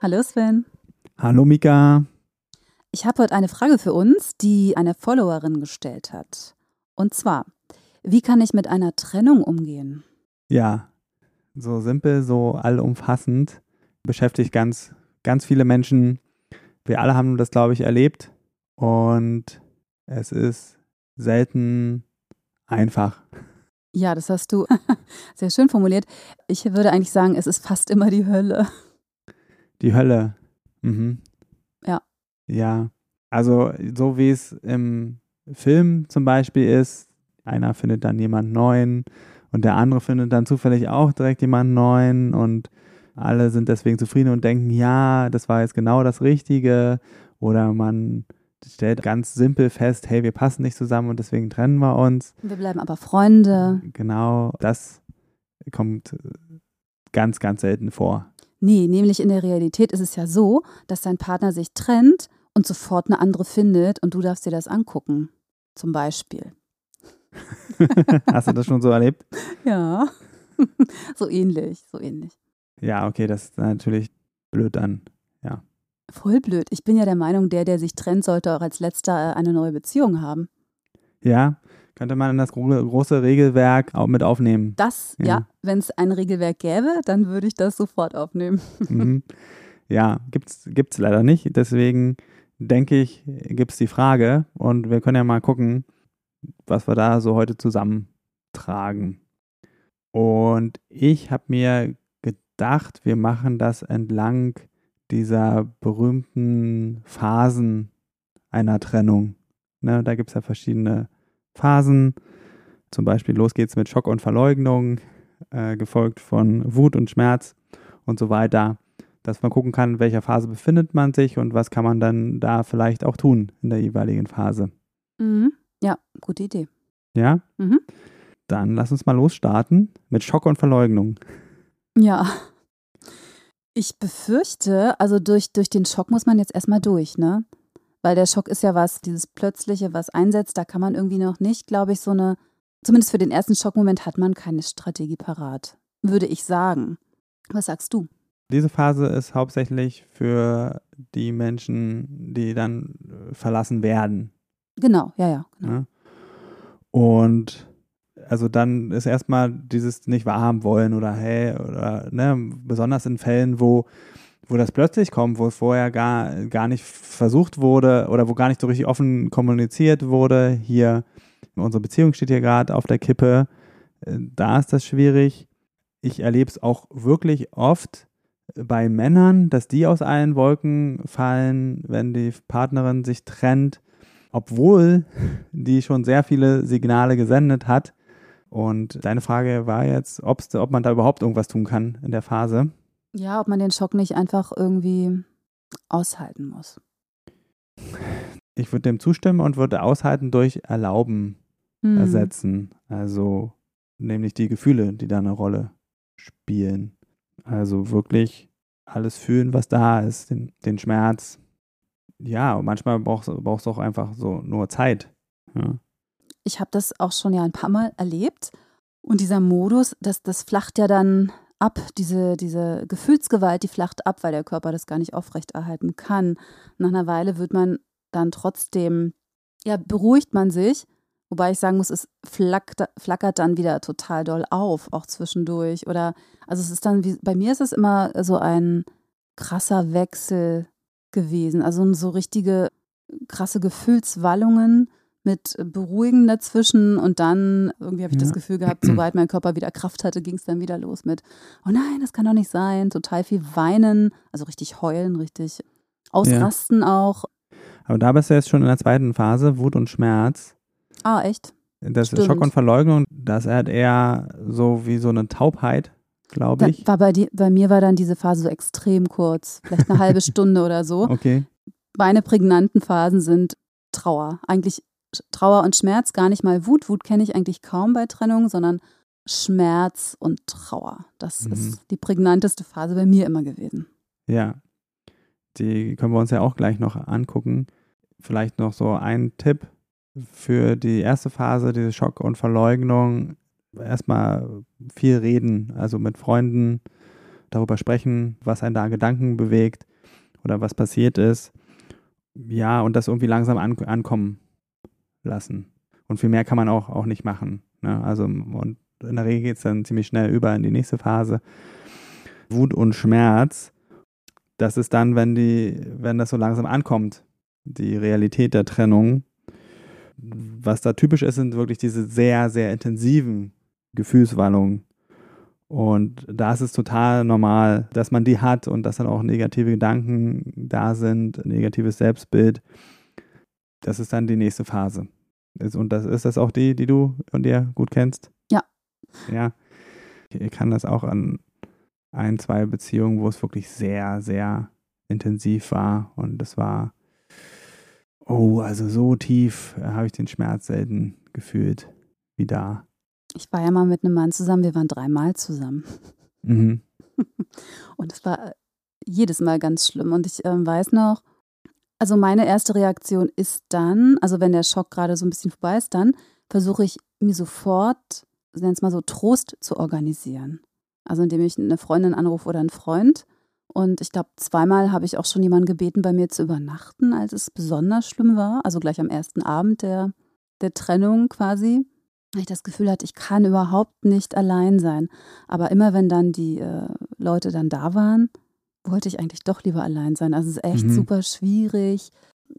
Hallo Sven. Hallo Mika. Ich habe heute eine Frage für uns, die eine Followerin gestellt hat. Und zwar, wie kann ich mit einer Trennung umgehen? Ja, so simpel, so allumfassend, beschäftigt ganz, ganz viele Menschen. Wir alle haben das, glaube ich, erlebt. Und es ist selten einfach. Ja, das hast du sehr schön formuliert. Ich würde eigentlich sagen, es ist fast immer die Hölle. Die Hölle. Mhm. Ja. Ja. Also, so wie es im Film zum Beispiel ist, einer findet dann jemand neuen und der andere findet dann zufällig auch direkt jemand neuen und alle sind deswegen zufrieden und denken, ja, das war jetzt genau das Richtige. Oder man stellt ganz simpel fest, hey, wir passen nicht zusammen und deswegen trennen wir uns. Wir bleiben aber Freunde. Genau, das kommt ganz, ganz selten vor. Nee, nämlich in der Realität ist es ja so, dass dein Partner sich trennt und sofort eine andere findet und du darfst dir das angucken. Zum Beispiel. Hast du das schon so erlebt? Ja, so ähnlich, so ähnlich. Ja, okay, das ist natürlich blöd dann, ja. Voll blöd. Ich bin ja der Meinung, der, der sich trennt, sollte auch als letzter äh, eine neue Beziehung haben. Ja, könnte man in das große Regelwerk auch mit aufnehmen. Das, ja, ja wenn es ein Regelwerk gäbe, dann würde ich das sofort aufnehmen. Mhm. Ja, gibt es leider nicht. Deswegen denke ich, gibt es die Frage und wir können ja mal gucken, was wir da so heute zusammentragen. Und ich habe mir gedacht, wir machen das entlang dieser berühmten Phasen einer Trennung. Ne, da gibt es ja verschiedene Phasen. Zum Beispiel los geht's mit Schock und Verleugnung, äh, gefolgt von Wut und Schmerz und so weiter. Dass man gucken kann, in welcher Phase befindet man sich und was kann man dann da vielleicht auch tun in der jeweiligen Phase. Mhm. Ja, gute Idee. Ja? Mhm. Dann lass uns mal losstarten mit Schock und Verleugnung. Ja. Ich befürchte, also durch, durch den Schock muss man jetzt erstmal durch, ne? Weil der Schock ist ja was, dieses Plötzliche, was einsetzt, da kann man irgendwie noch nicht, glaube ich, so eine, zumindest für den ersten Schockmoment hat man keine Strategie parat, würde ich sagen. Was sagst du? Diese Phase ist hauptsächlich für die Menschen, die dann äh, verlassen werden. Genau, ja, ja. Genau. Ja? Und also dann ist erstmal dieses nicht wahrhaben wollen oder hey, oder ne, besonders in Fällen, wo, wo das plötzlich kommt, wo vorher gar, gar nicht versucht wurde oder wo gar nicht so richtig offen kommuniziert wurde. Hier, unsere Beziehung steht hier gerade auf der Kippe. Äh, da ist das schwierig. Ich erlebe es auch wirklich oft bei Männern, dass die aus allen Wolken fallen, wenn die Partnerin sich trennt obwohl die schon sehr viele Signale gesendet hat. Und deine Frage war jetzt, ob man da überhaupt irgendwas tun kann in der Phase. Ja, ob man den Schock nicht einfach irgendwie aushalten muss. Ich würde dem zustimmen und würde aushalten durch Erlauben hm. ersetzen. Also nämlich die Gefühle, die da eine Rolle spielen. Also wirklich alles fühlen, was da ist, den, den Schmerz, ja, manchmal brauchst du auch einfach so nur Zeit. Ja. Ich habe das auch schon ja ein paar Mal erlebt. Und dieser Modus, das, das flacht ja dann ab, diese, diese Gefühlsgewalt, die flacht ab, weil der Körper das gar nicht aufrechterhalten kann. Nach einer Weile wird man dann trotzdem, ja, beruhigt man sich, wobei ich sagen muss, es flackert, flackert dann wieder total doll auf, auch zwischendurch. Oder, also es ist dann, wie, bei mir ist es immer so ein krasser Wechsel gewesen. Also so richtige krasse Gefühlswallungen mit Beruhigen dazwischen und dann irgendwie habe ich ja. das Gefühl gehabt, sobald mein Körper wieder Kraft hatte, ging es dann wieder los mit, oh nein, das kann doch nicht sein, total viel weinen, also richtig heulen, richtig ausrasten ja. auch. Aber da bist du jetzt schon in der zweiten Phase, Wut und Schmerz. Ah, echt? Das Stimmt. Schock und Verleugnung, das hat eher so wie so eine Taubheit. glaube ich. War bei, die, bei mir war dann diese Phase so extrem kurz, vielleicht eine halbe Stunde oder so. Okay. Meine prägnanten Phasen sind Trauer. Eigentlich Trauer und Schmerz, gar nicht mal Wut. Wut kenne ich eigentlich kaum bei Trennung, sondern Schmerz und Trauer. Das mhm. ist die prägnanteste Phase bei mir immer gewesen. Ja, die können wir uns ja auch gleich noch angucken. Vielleicht noch so ein Tipp für die erste Phase, diese Schock und Verleugnung. Erstmal viel reden, also mit Freunden darüber sprechen, was einen da Gedanken bewegt oder was passiert ist. Ja, und das irgendwie langsam an, ankommen lassen. Und viel mehr kann man auch, auch nicht machen. Ne? Also, und in der Regel geht es dann ziemlich schnell über in die nächste Phase. Wut und Schmerz, das ist dann, wenn die, wenn das so langsam ankommt, die Realität der Trennung. Was da typisch ist, sind wirklich diese sehr, sehr intensiven Gefühlswallungen. Und da ist es total normal, dass man die hat und dass dann auch negative Gedanken da sind, negatives Selbstbild. Das ist dann die nächste Phase. Und das ist das auch die, die du und dir gut kennst? Ja. Ja. Ich kann das auch an ein, zwei Beziehungen, wo es wirklich sehr, sehr intensiv war. Und das war, oh, also so tief habe ich den Schmerz selten gefühlt wie da. Ich war ja mal mit einem Mann zusammen, wir waren dreimal zusammen. Mhm. Und es war jedes Mal ganz schlimm. Und ich äh, weiß noch, also meine erste Reaktion ist dann, also wenn der Schock gerade so ein bisschen vorbei ist, dann versuche ich mir sofort, nenn es mal so, Trost zu organisieren. Also indem ich eine Freundin anrufe oder einen Freund. Und ich glaube, zweimal habe ich auch schon jemanden gebeten, bei mir zu übernachten, als es besonders schlimm war. Also gleich am ersten Abend der, der Trennung quasi. Weil ich das Gefühl hatte, ich kann überhaupt nicht allein sein. Aber immer wenn dann die äh, Leute dann da waren, wollte ich eigentlich doch lieber allein sein. Also es ist echt mhm. super schwierig.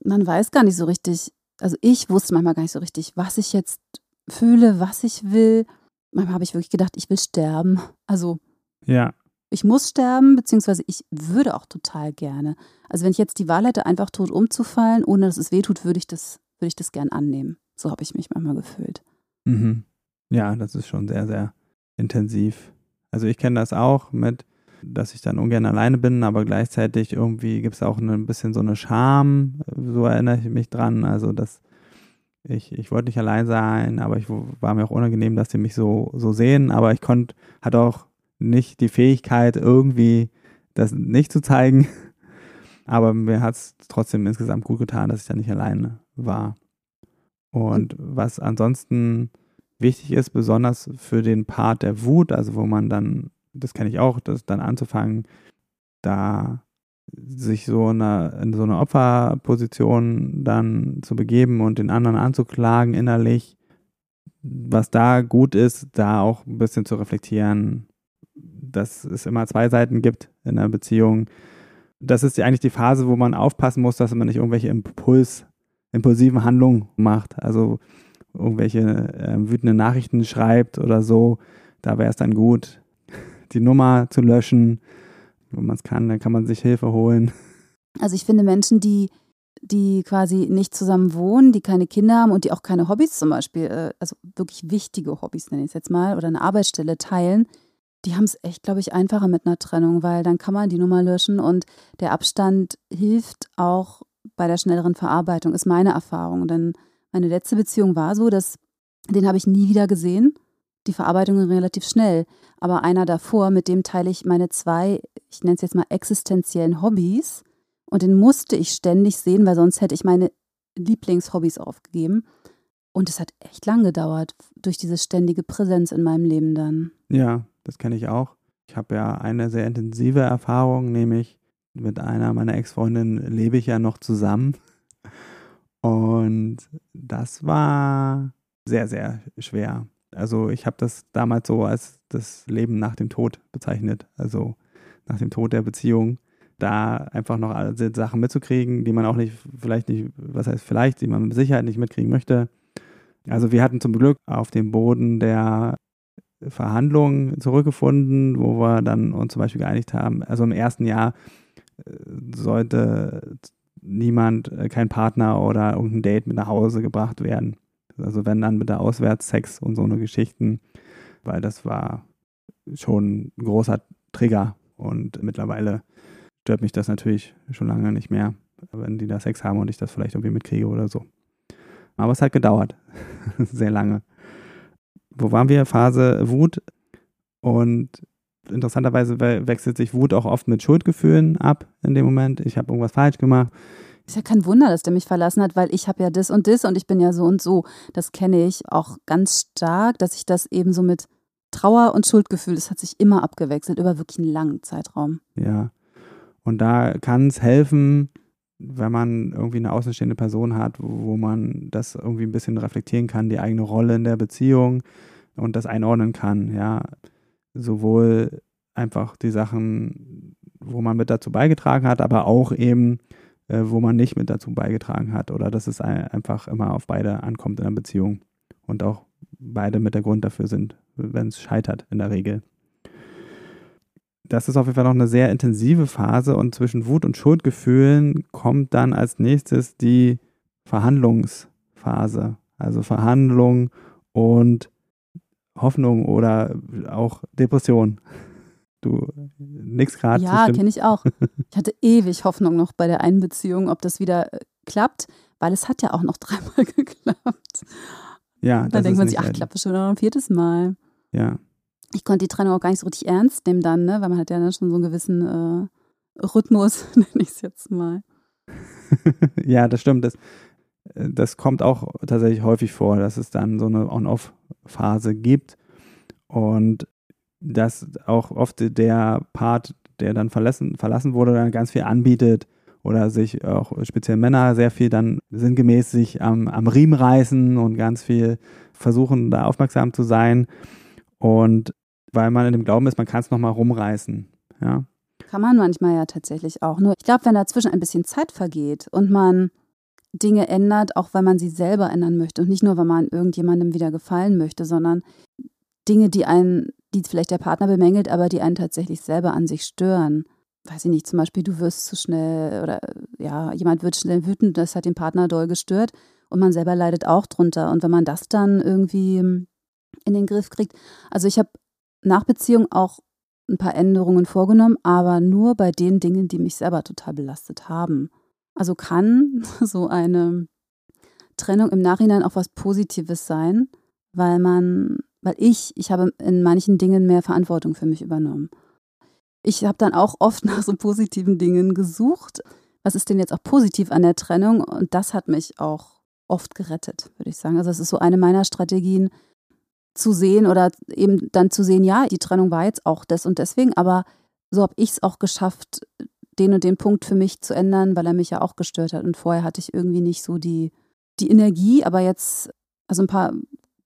Man weiß gar nicht so richtig, also ich wusste manchmal gar nicht so richtig, was ich jetzt fühle, was ich will. Manchmal habe ich wirklich gedacht, ich will sterben. Also ja. ich muss sterben, beziehungsweise ich würde auch total gerne. Also wenn ich jetzt die Wahl hätte, einfach tot umzufallen, ohne dass es wehtut, würde ich das, würde ich das gern annehmen. So habe ich mich manchmal gefühlt. Mhm. Ja, das ist schon sehr, sehr intensiv. Also ich kenne das auch mit, dass ich dann ungern alleine bin, aber gleichzeitig irgendwie gibt es auch ein bisschen so eine Scham, so erinnere ich mich dran. Also dass ich, ich wollte nicht allein sein, aber ich war mir auch unangenehm, dass die mich so, so sehen, aber ich konnte, hatte auch nicht die Fähigkeit, irgendwie das nicht zu zeigen. Aber mir hat es trotzdem insgesamt gut getan, dass ich da nicht alleine war. Und was ansonsten wichtig ist, besonders für den Part der Wut, also wo man dann das kenne ich auch, das dann anzufangen, da sich so eine, in so eine Opferposition dann zu begeben und den anderen anzuklagen innerlich. Was da gut ist, da auch ein bisschen zu reflektieren, dass es immer zwei Seiten gibt in einer Beziehung. Das ist eigentlich die Phase, wo man aufpassen muss, dass man nicht irgendwelche Impuls, impulsiven Handlungen macht. Also irgendwelche äh, wütenden Nachrichten schreibt oder so. Da wäre es dann gut, die Nummer zu löschen. Wenn man es kann, dann kann man sich Hilfe holen. Also ich finde Menschen, die, die quasi nicht zusammen wohnen, die keine Kinder haben und die auch keine Hobbys zum Beispiel, äh, also wirklich wichtige Hobbys nenne ich es jetzt mal, oder eine Arbeitsstelle teilen, die haben es echt, glaube ich, einfacher mit einer Trennung, weil dann kann man die Nummer löschen und der Abstand hilft auch bei der schnelleren Verarbeitung, ist meine Erfahrung. Denn meine letzte Beziehung war so, dass den habe ich nie wieder gesehen die Verarbeitung relativ schnell. Aber einer davor, mit dem teile ich meine zwei, ich nenne es jetzt mal existenziellen Hobbys. Und den musste ich ständig sehen, weil sonst hätte ich meine Lieblingshobbys aufgegeben. Und es hat echt lang gedauert, durch diese ständige Präsenz in meinem Leben dann. Ja, das kenne ich auch. Ich habe ja eine sehr intensive Erfahrung, nämlich mit einer meiner Ex-Freundinnen lebe ich ja noch zusammen. Und das war sehr, sehr schwer. Also ich habe das damals so als das Leben nach dem Tod bezeichnet. Also nach dem Tod der Beziehung. Da einfach noch alle Sachen mitzukriegen, die man auch nicht, vielleicht nicht, was heißt vielleicht, die man mit Sicherheit nicht mitkriegen möchte. Also wir hatten zum Glück auf dem Boden der Verhandlungen zurückgefunden, wo wir dann uns zum Beispiel geeinigt haben, also im ersten Jahr äh, sollte niemand, äh, kein Partner oder irgendein Date mit nach Hause gebracht werden. Also wenn dann mit der Auswärtsex und so eine Geschichten, weil das war schon ein großer Trigger. Und mittlerweile stört mich das natürlich schon lange nicht mehr, wenn die da Sex haben und ich das vielleicht irgendwie mitkriege oder so. Aber es hat gedauert. Sehr lange. Wo waren wir? Phase Wut. Und interessanterweise wechselt sich Wut auch oft mit Schuldgefühlen ab in dem Moment. Ich habe irgendwas falsch gemacht. Ist ja kein Wunder, dass der mich verlassen hat, weil ich habe ja das und das und ich bin ja so und so. Das kenne ich auch ganz stark, dass ich das eben so mit Trauer und Schuldgefühl, das hat sich immer abgewechselt über wirklich einen langen Zeitraum. Ja. Und da kann es helfen, wenn man irgendwie eine außenstehende Person hat, wo man das irgendwie ein bisschen reflektieren kann, die eigene Rolle in der Beziehung und das einordnen kann, ja. Sowohl einfach die Sachen, wo man mit dazu beigetragen hat, aber auch eben äh, wo man nicht mit dazu beigetragen hat oder dass es einfach immer auf beide ankommt in der Beziehung und auch beide mit der Grund dafür sind, wenn es scheitert in der Regel. Das ist auf jeden Fall noch eine sehr intensive Phase und zwischen Wut und Schuldgefühlen kommt dann als nächstes die Verhandlungsphase. Also Verhandlung und Hoffnung oder auch Depression. Du nix gerade. Ja, kenne ich auch. Ich hatte ewig Hoffnung noch bei der einen Beziehung, ob das wieder äh, klappt, weil es hat ja auch noch dreimal geklappt. Ja, dann denkt man sich, ach, klappt schon noch ein viertes Mal. Ja. Ich konnte die Trennung auch gar nicht so richtig ernst nehmen dann, ne? weil man hat ja dann schon so einen gewissen äh, Rhythmus, nenne ich es jetzt mal. ja, das stimmt. Das, äh, das kommt auch tatsächlich häufig vor, dass es dann so eine On-Off-Phase gibt. Und dass auch oft der Part, der dann verlassen, verlassen wurde, dann ganz viel anbietet oder sich auch speziell Männer sehr viel dann sinngemäß sich am, am Riemen reißen und ganz viel versuchen, da aufmerksam zu sein. Und weil man in dem Glauben ist, man kann es nochmal rumreißen. Ja. Kann man manchmal ja tatsächlich auch. Nur ich glaube, wenn dazwischen ein bisschen Zeit vergeht und man Dinge ändert, auch weil man sie selber ändern möchte und nicht nur, weil man irgendjemandem wieder gefallen möchte, sondern Dinge, die einen die vielleicht der Partner bemängelt, aber die einen tatsächlich selber an sich stören. Weiß ich nicht, zum Beispiel, du wirst zu schnell oder ja, jemand wird schnell wütend, das hat den Partner doll gestört und man selber leidet auch drunter. Und wenn man das dann irgendwie in den Griff kriegt, also ich habe nach Beziehung auch ein paar Änderungen vorgenommen, aber nur bei den Dingen, die mich selber total belastet haben. Also kann so eine Trennung im Nachhinein auch was Positives sein, weil man weil ich, ich habe in manchen Dingen mehr Verantwortung für mich übernommen. Ich habe dann auch oft nach so positiven Dingen gesucht. Was ist denn jetzt auch positiv an der Trennung? Und das hat mich auch oft gerettet, würde ich sagen. Also es ist so eine meiner Strategien, zu sehen oder eben dann zu sehen, ja, die Trennung war jetzt auch das und deswegen, aber so habe ich es auch geschafft, den und den Punkt für mich zu ändern, weil er mich ja auch gestört hat. Und vorher hatte ich irgendwie nicht so die, die Energie, aber jetzt, also ein paar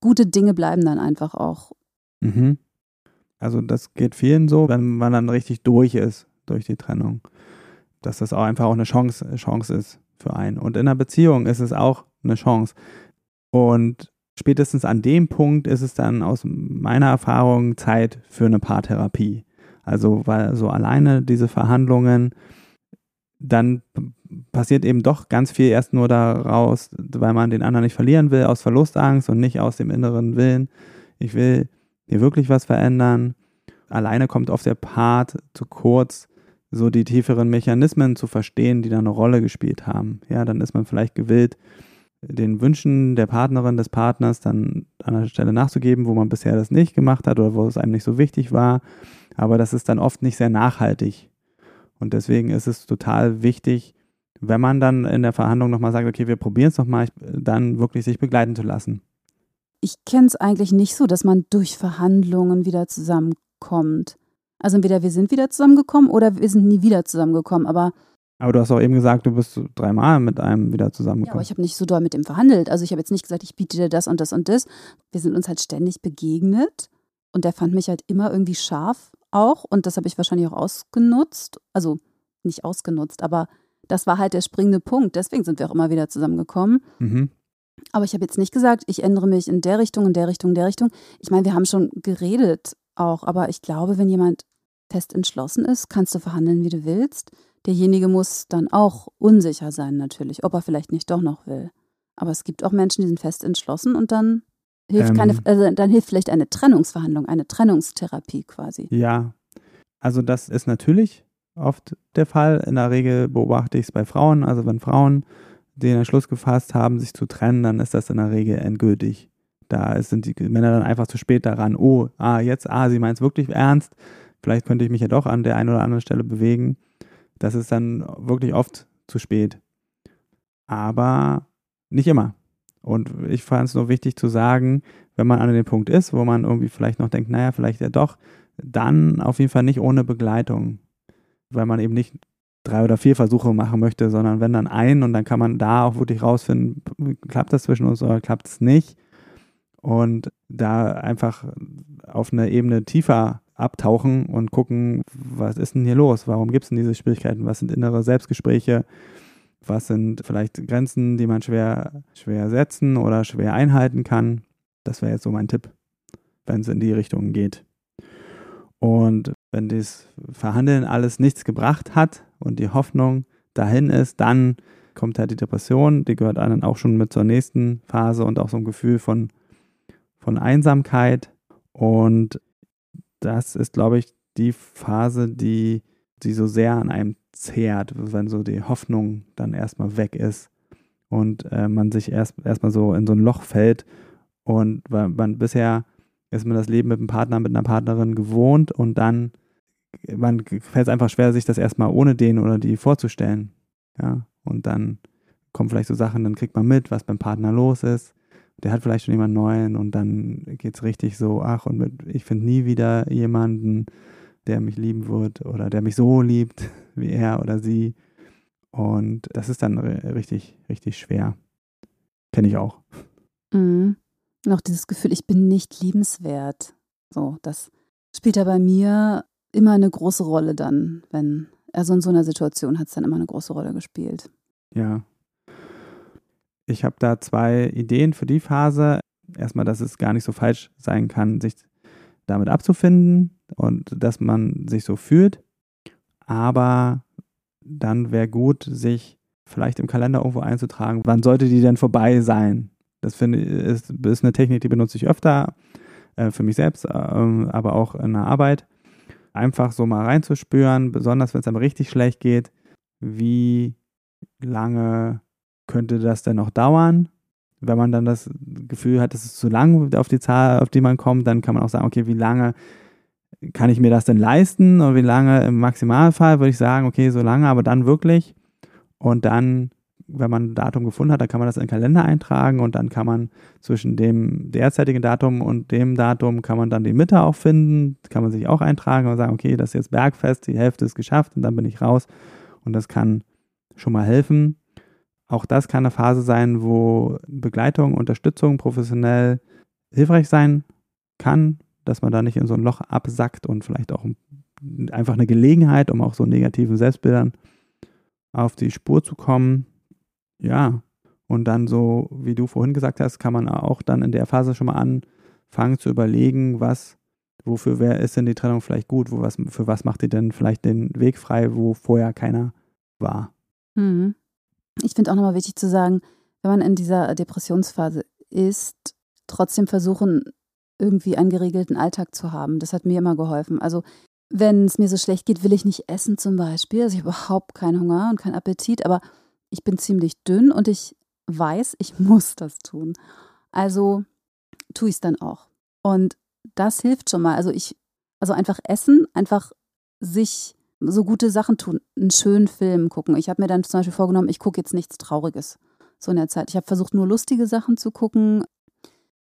gute Dinge bleiben dann einfach auch. Mhm. Also das geht vielen so, wenn man dann richtig durch ist durch die Trennung. Dass das auch einfach auch eine Chance, Chance ist für einen. Und in einer Beziehung ist es auch eine Chance. Und spätestens an dem Punkt ist es dann aus meiner Erfahrung Zeit für eine Paartherapie. Also weil so alleine diese Verhandlungen, dann passiert eben doch ganz viel erst nur daraus, weil man den anderen nicht verlieren will, aus Verlustangst und nicht aus dem inneren Willen. Ich will hier wirklich was verändern. Alleine kommt oft der Part zu kurz, so die tieferen Mechanismen zu verstehen, die da eine Rolle gespielt haben. Ja, dann ist man vielleicht gewillt, den Wünschen der Partnerin, des Partners dann an der Stelle nachzugeben, wo man bisher das nicht gemacht hat oder wo es einem nicht so wichtig war. Aber das ist dann oft nicht sehr nachhaltig. Und deswegen ist es total wichtig, wenn man dann in der Verhandlung nochmal sagt, okay, wir probieren es nochmal, dann wirklich sich begleiten zu lassen. Ich kenne es eigentlich nicht so, dass man durch Verhandlungen wieder zusammenkommt. Also entweder wir sind wieder zusammengekommen oder wir sind nie wieder zusammengekommen, aber aber du hast auch eben gesagt, du bist dreimal mit einem wieder zusammengekommen. Ja, aber ich habe nicht so doll mit dem verhandelt. Also ich habe jetzt nicht gesagt, ich biete dir das und das und das. Wir sind uns halt ständig begegnet und der fand mich halt immer irgendwie scharf auch und das habe ich wahrscheinlich auch ausgenutzt. Also nicht ausgenutzt, aber das war halt der springende Punkt. Deswegen sind wir auch immer wieder zusammengekommen. Mhm. Aber ich habe jetzt nicht gesagt, ich ändere mich in der Richtung, in der Richtung, in der Richtung. Ich meine, wir haben schon geredet auch, aber ich glaube, wenn jemand fest entschlossen ist, kannst du verhandeln, wie du willst. Derjenige muss dann auch unsicher sein, natürlich, ob er vielleicht nicht doch noch will. Aber es gibt auch Menschen, die sind fest entschlossen und dann Hilft ähm, keine, also dann hilft vielleicht eine Trennungsverhandlung, eine Trennungstherapie quasi. Ja, also das ist natürlich oft der Fall. In der Regel beobachte ich es bei Frauen. Also wenn Frauen den Entschluss gefasst haben, sich zu trennen, dann ist das in der Regel endgültig. Da sind die Männer dann einfach zu spät daran. Oh, ah, jetzt, ah, sie meint es wirklich ernst. Vielleicht könnte ich mich ja doch an der einen oder anderen Stelle bewegen. Das ist dann wirklich oft zu spät. Aber nicht immer. Und ich fand es nur wichtig zu sagen, wenn man an dem Punkt ist, wo man irgendwie vielleicht noch denkt, naja, vielleicht ja doch, dann auf jeden Fall nicht ohne Begleitung. Weil man eben nicht drei oder vier Versuche machen möchte, sondern wenn dann ein und dann kann man da auch wirklich rausfinden, klappt das zwischen uns oder klappt es nicht. Und da einfach auf eine Ebene tiefer abtauchen und gucken, was ist denn hier los? Warum gibt es denn diese Schwierigkeiten? Was sind innere Selbstgespräche? Was sind vielleicht Grenzen, die man schwer, schwer setzen oder schwer einhalten kann? Das wäre jetzt so mein Tipp, wenn es in die Richtung geht. Und wenn das Verhandeln alles nichts gebracht hat und die Hoffnung dahin ist, dann kommt halt die Depression, die gehört dann auch schon mit zur nächsten Phase und auch so ein Gefühl von, von Einsamkeit. Und das ist, glaube ich, die Phase, die, die so sehr an einem zehrt, wenn so die Hoffnung dann erstmal weg ist und äh, man sich erst erstmal so in so ein Loch fällt und weil man bisher ist man das Leben mit einem Partner, mit einer Partnerin gewohnt und dann man fällt es einfach schwer, sich das erstmal ohne den oder die vorzustellen. Ja, und dann kommen vielleicht so Sachen, dann kriegt man mit, was beim Partner los ist. Der hat vielleicht schon jemanden neuen und dann geht es richtig so, ach, und mit, ich finde nie wieder jemanden, der mich lieben wird oder der mich so liebt wie er oder sie. Und das ist dann richtig, richtig schwer. Kenne ich auch. Mhm. Noch dieses Gefühl, ich bin nicht liebenswert. So, das spielt ja bei mir immer eine große Rolle dann, wenn, also in so einer Situation hat es dann immer eine große Rolle gespielt. Ja. Ich habe da zwei Ideen für die Phase. Erstmal, dass es gar nicht so falsch sein kann, sich damit abzufinden und dass man sich so fühlt. Aber dann wäre gut, sich vielleicht im Kalender irgendwo einzutragen, wann sollte die denn vorbei sein? Das finde ist, ist, eine Technik, die benutze ich öfter äh, für mich selbst, äh, aber auch in der Arbeit. Einfach so mal reinzuspüren, besonders wenn es einem richtig schlecht geht, wie lange könnte das denn noch dauern? Wenn man dann das Gefühl hat, es ist zu lang auf die Zahl, auf die man kommt, dann kann man auch sagen, okay, wie lange kann ich mir das denn leisten und wie lange im Maximalfall würde ich sagen, okay, so lange, aber dann wirklich. Und dann, wenn man ein Datum gefunden hat, dann kann man das in den Kalender eintragen und dann kann man zwischen dem derzeitigen Datum und dem Datum kann man dann die Mitte auch finden, kann man sich auch eintragen und sagen, okay, das ist jetzt Bergfest, die Hälfte ist geschafft und dann bin ich raus. Und das kann schon mal helfen. Auch das kann eine Phase sein, wo Begleitung, Unterstützung professionell hilfreich sein kann, dass man da nicht in so ein Loch absackt und vielleicht auch einfach eine Gelegenheit, um auch so negativen Selbstbildern auf die Spur zu kommen. Ja, und dann so, wie du vorhin gesagt hast, kann man auch dann in der Phase schon mal anfangen zu überlegen, was, wofür wer ist denn die Trennung vielleicht gut, wo was, für was macht die denn vielleicht den Weg frei, wo vorher keiner war. Mhm. Ich finde auch nochmal wichtig zu sagen, wenn man in dieser Depressionsphase ist, trotzdem versuchen, irgendwie einen geregelten Alltag zu haben. Das hat mir immer geholfen. Also wenn es mir so schlecht geht, will ich nicht essen zum Beispiel. Also ich habe überhaupt keinen Hunger und keinen Appetit, aber ich bin ziemlich dünn und ich weiß, ich muss das tun. Also tue ich es dann auch. Und das hilft schon mal. Also ich, also einfach essen, einfach sich so gute Sachen tun, einen schönen Film gucken. Ich habe mir dann zum Beispiel vorgenommen, ich gucke jetzt nichts Trauriges so in der Zeit. Ich habe versucht, nur lustige Sachen zu gucken,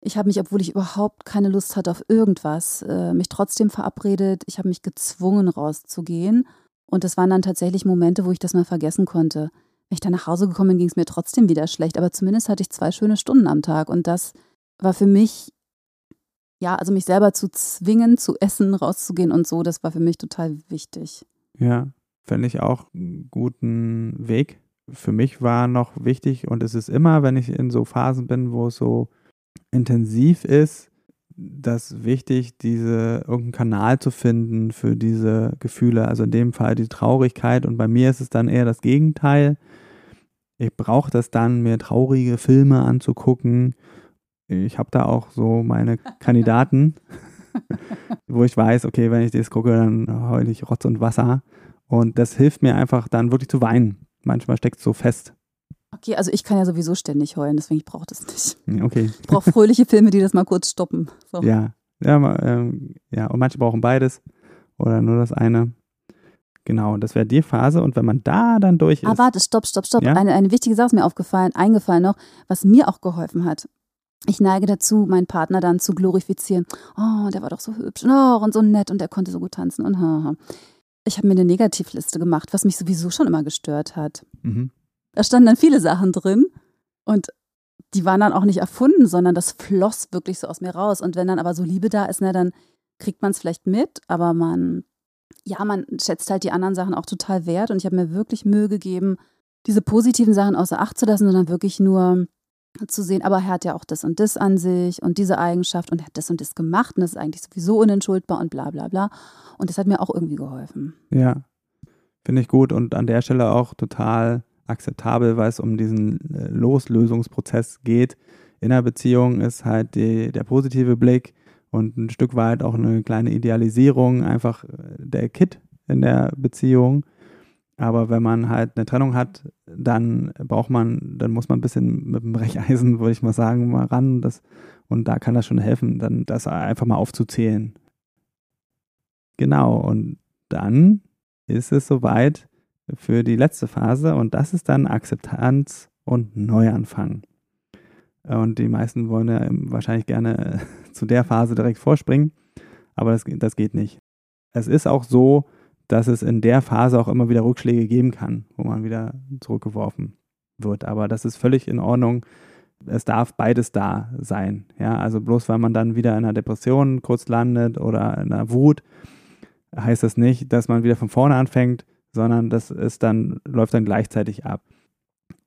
ich habe mich, obwohl ich überhaupt keine Lust hatte auf irgendwas, äh, mich trotzdem verabredet. Ich habe mich gezwungen, rauszugehen. Und das waren dann tatsächlich Momente, wo ich das mal vergessen konnte. Wenn ich dann nach Hause gekommen bin, ging es mir trotzdem wieder schlecht. Aber zumindest hatte ich zwei schöne Stunden am Tag. Und das war für mich, ja, also mich selber zu zwingen, zu essen, rauszugehen und so, das war für mich total wichtig. Ja, fände ich auch einen guten Weg. Für mich war noch wichtig und es ist immer, wenn ich in so Phasen bin, wo es so intensiv ist, das wichtig, diese irgendeinen Kanal zu finden für diese Gefühle. Also in dem Fall die Traurigkeit und bei mir ist es dann eher das Gegenteil. Ich brauche das dann, mir traurige Filme anzugucken. ich habe da auch so meine Kandidaten, wo ich weiß, okay, wenn ich das gucke, dann heule ich Rotz und Wasser. Und das hilft mir einfach dann wirklich zu weinen. Manchmal steckt es so fest. Okay, also ich kann ja sowieso ständig heulen, deswegen brauche ich das nicht. Okay. Ich brauche fröhliche Filme, die das mal kurz stoppen. So. Ja, ja, ähm, ja, und manche brauchen beides oder nur das eine. Genau, das wäre die Phase. Und wenn man da dann durch ah, ist. Ah, warte, stopp, stopp, stopp. Ja? Eine, eine wichtige Sache ist mir aufgefallen, eingefallen noch, was mir auch geholfen hat. Ich neige dazu, meinen Partner dann zu glorifizieren. Oh, der war doch so hübsch oh, und so nett und der konnte so gut tanzen und haha. Ich habe mir eine Negativliste gemacht, was mich sowieso schon immer gestört hat. Mhm. Da standen dann viele Sachen drin und die waren dann auch nicht erfunden, sondern das floss wirklich so aus mir raus. Und wenn dann aber so Liebe da ist, ne, dann kriegt man es vielleicht mit, aber man, ja, man schätzt halt die anderen Sachen auch total wert. Und ich habe mir wirklich Mühe gegeben, diese positiven Sachen außer Acht zu lassen, sondern wirklich nur zu sehen, aber er hat ja auch das und das an sich und diese Eigenschaft und er hat das und das gemacht und das ist eigentlich sowieso unentschuldbar und bla bla bla. Und das hat mir auch irgendwie geholfen. Ja, finde ich gut und an der Stelle auch total akzeptabel, weil es um diesen äh, Loslösungsprozess geht. In der Beziehung ist halt die, der positive Blick und ein Stück weit auch eine kleine Idealisierung, einfach äh, der Kit in der Beziehung. Aber wenn man halt eine Trennung hat, dann braucht man, dann muss man ein bisschen mit dem Brecheisen, würde ich mal sagen, mal ran. Das, und da kann das schon helfen, dann das einfach mal aufzuzählen. Genau, und dann ist es soweit für die letzte Phase und das ist dann Akzeptanz und Neuanfang. Und die meisten wollen ja wahrscheinlich gerne zu der Phase direkt vorspringen, aber das, das geht nicht. Es ist auch so, dass es in der Phase auch immer wieder Rückschläge geben kann, wo man wieder zurückgeworfen wird. Aber das ist völlig in Ordnung. Es darf beides da sein. Ja, also bloß weil man dann wieder in einer Depression kurz landet oder in einer Wut, heißt das nicht, dass man wieder von vorne anfängt, sondern das ist dann, läuft dann gleichzeitig ab.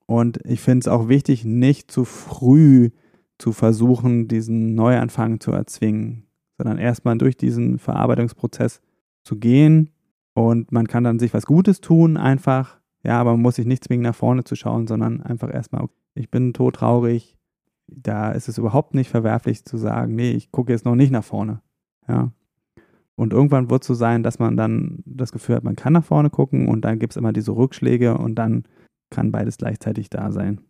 Und ich finde es auch wichtig, nicht zu früh zu versuchen, diesen Neuanfang zu erzwingen, sondern erstmal durch diesen Verarbeitungsprozess zu gehen und man kann dann sich was Gutes tun, einfach. Ja, aber man muss sich nicht zwingen, nach vorne zu schauen, sondern einfach erstmal, ich bin todtraurig. Da ist es überhaupt nicht verwerflich zu sagen, nee, ich gucke jetzt noch nicht nach vorne. Ja. Und irgendwann wird es so sein, dass man dann das Gefühl hat, man kann nach vorne gucken und dann gibt es immer diese Rückschläge und dann kann beides gleichzeitig da sein.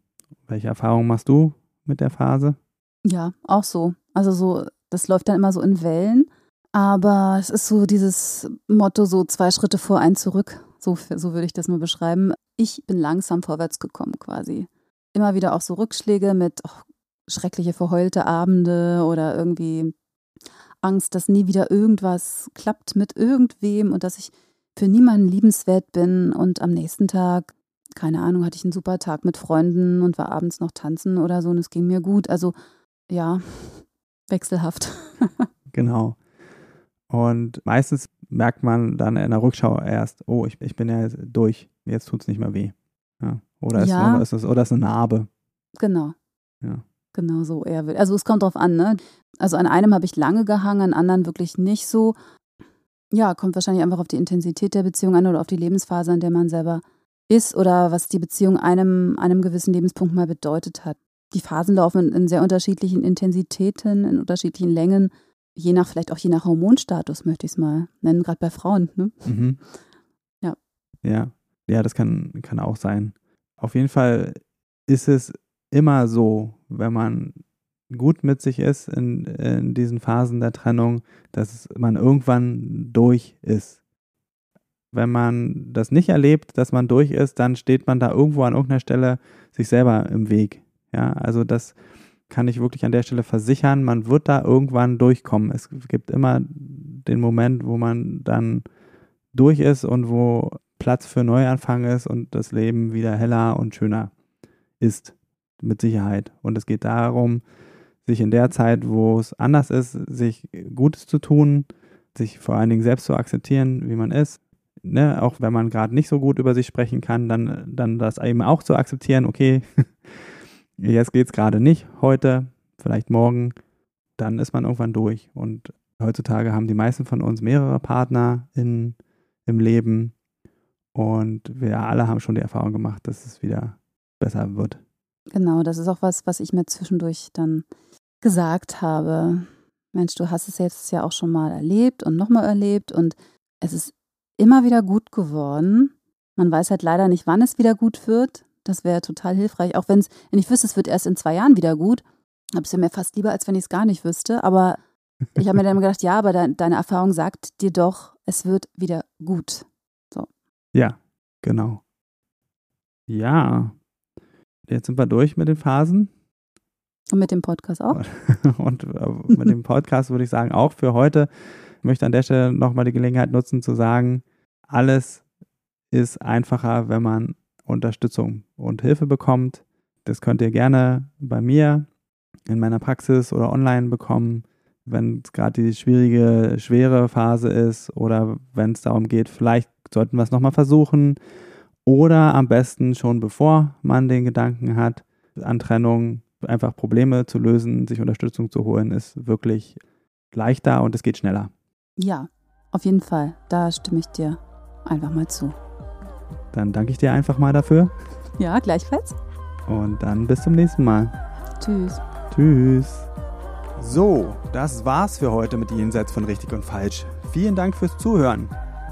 Welche Erfahrungen machst du mit der Phase? Ja, auch so. Also so, das läuft dann immer so in Wellen. Aber es ist so dieses Motto, so zwei Schritte vor, ein zurück. So, so würde ich das nur beschreiben. Ich bin langsam vorwärts gekommen quasi. Immer wieder auch so Rückschläge mit oh, schreckliche verheulte Abende oder irgendwie Angst, dass nie wieder irgendwas klappt mit irgendwem und dass ich für niemanden liebenswert bin. Und am nächsten Tag, keine Ahnung, hatte ich einen super Tag mit Freunden und war abends noch tanzen oder so und es ging mir gut. Also ja, wechselhaft. genau. Und meistens merkt man dann in der Rückschau erst, oh, ich, ich bin ja durch, jetzt tut es nicht mehr weh. Ja. Oder, ist, ja. oder, ist es, oder ist eine Narbe. Genau. Ja. Genau so eher. Also es kommt drauf an, ne? Also an einem habe ich lange gehangen, an anderen wirklich nicht so. Ja, kommt wahrscheinlich einfach auf die Intensität der Beziehung an oder auf die Lebensphase, an der man selber ist oder was die Beziehung einem, einem gewissen Lebenspunkt mal bedeutet hat. Die Phasen laufen in sehr unterschiedlichen Intensitäten, in unterschiedlichen Längen je nach, vielleicht auch je nach Hormonstatus, möchte ich es mal nennen, gerade bei Frauen. Ne? Mhm. Ja. Ja, ja, das kann, kann auch sein. Auf jeden Fall ist es immer so, wenn man gut mit sich ist in, in diesen Phasen der Trennung, dass man irgendwann durch ist. Wenn man das nicht erlebt, dass man durch ist, dann steht man da irgendwo an irgendeiner Stelle sich selber im Weg. Ja, also das, kann ich wirklich an der Stelle versichern, man wird da irgendwann durchkommen. Es gibt immer den Moment, wo man dann durch ist und wo Platz für Neuanfang ist und das Leben wieder heller und schöner ist, mit Sicherheit. Und es geht darum, sich in der Zeit, wo es anders ist, sich Gutes zu tun, sich vor allen Dingen selbst zu akzeptieren, wie man ist. Ne? Auch wenn man gerade nicht so gut über sich sprechen kann, dann, dann das eben auch zu akzeptieren, okay, jetzt geht es gerade nicht, heute, vielleicht morgen, dann ist man irgendwann durch. Und heutzutage haben die meisten von uns mehrere Partner in, im Leben und wir alle haben schon die Erfahrung gemacht, dass es wieder besser wird. Genau, das ist auch was, was ich mir zwischendurch dann gesagt habe, Mensch, du hast es jetzt ja auch schon mal erlebt und nochmal erlebt und es ist immer wieder gut geworden. Man weiß halt leider nicht, wann es wieder gut wird. Das wäre total hilfreich. Auch wenn es, wenn ich wüsste, es wird erst in zwei Jahren wieder gut, habe es ja mir fast lieber, als wenn ich es gar nicht wüsste. Aber ich habe mir dann gedacht, ja, aber de deine Erfahrung sagt dir doch, es wird wieder gut. So. Ja, genau. Ja. Jetzt sind wir durch mit den Phasen. Und mit dem Podcast auch. Und äh, mit dem Podcast würde ich sagen, auch für heute. Ich möchte an der Stelle nochmal die Gelegenheit nutzen zu sagen, alles ist einfacher, wenn man Unterstützung und Hilfe bekommt. Das könnt ihr gerne bei mir in meiner Praxis oder online bekommen, wenn es gerade die schwierige, schwere Phase ist oder wenn es darum geht, vielleicht sollten wir es nochmal versuchen oder am besten schon bevor man den Gedanken hat an Trennung, einfach Probleme zu lösen, sich Unterstützung zu holen, ist wirklich leichter und es geht schneller. Ja, auf jeden Fall. Da stimme ich dir einfach mal zu. Dann danke ich dir einfach mal dafür. Ja, gleichfalls. Und dann bis zum nächsten Mal. Tschüss. Tschüss. So, das war's für heute mit Jenseits von Richtig und Falsch. Vielen Dank fürs Zuhören.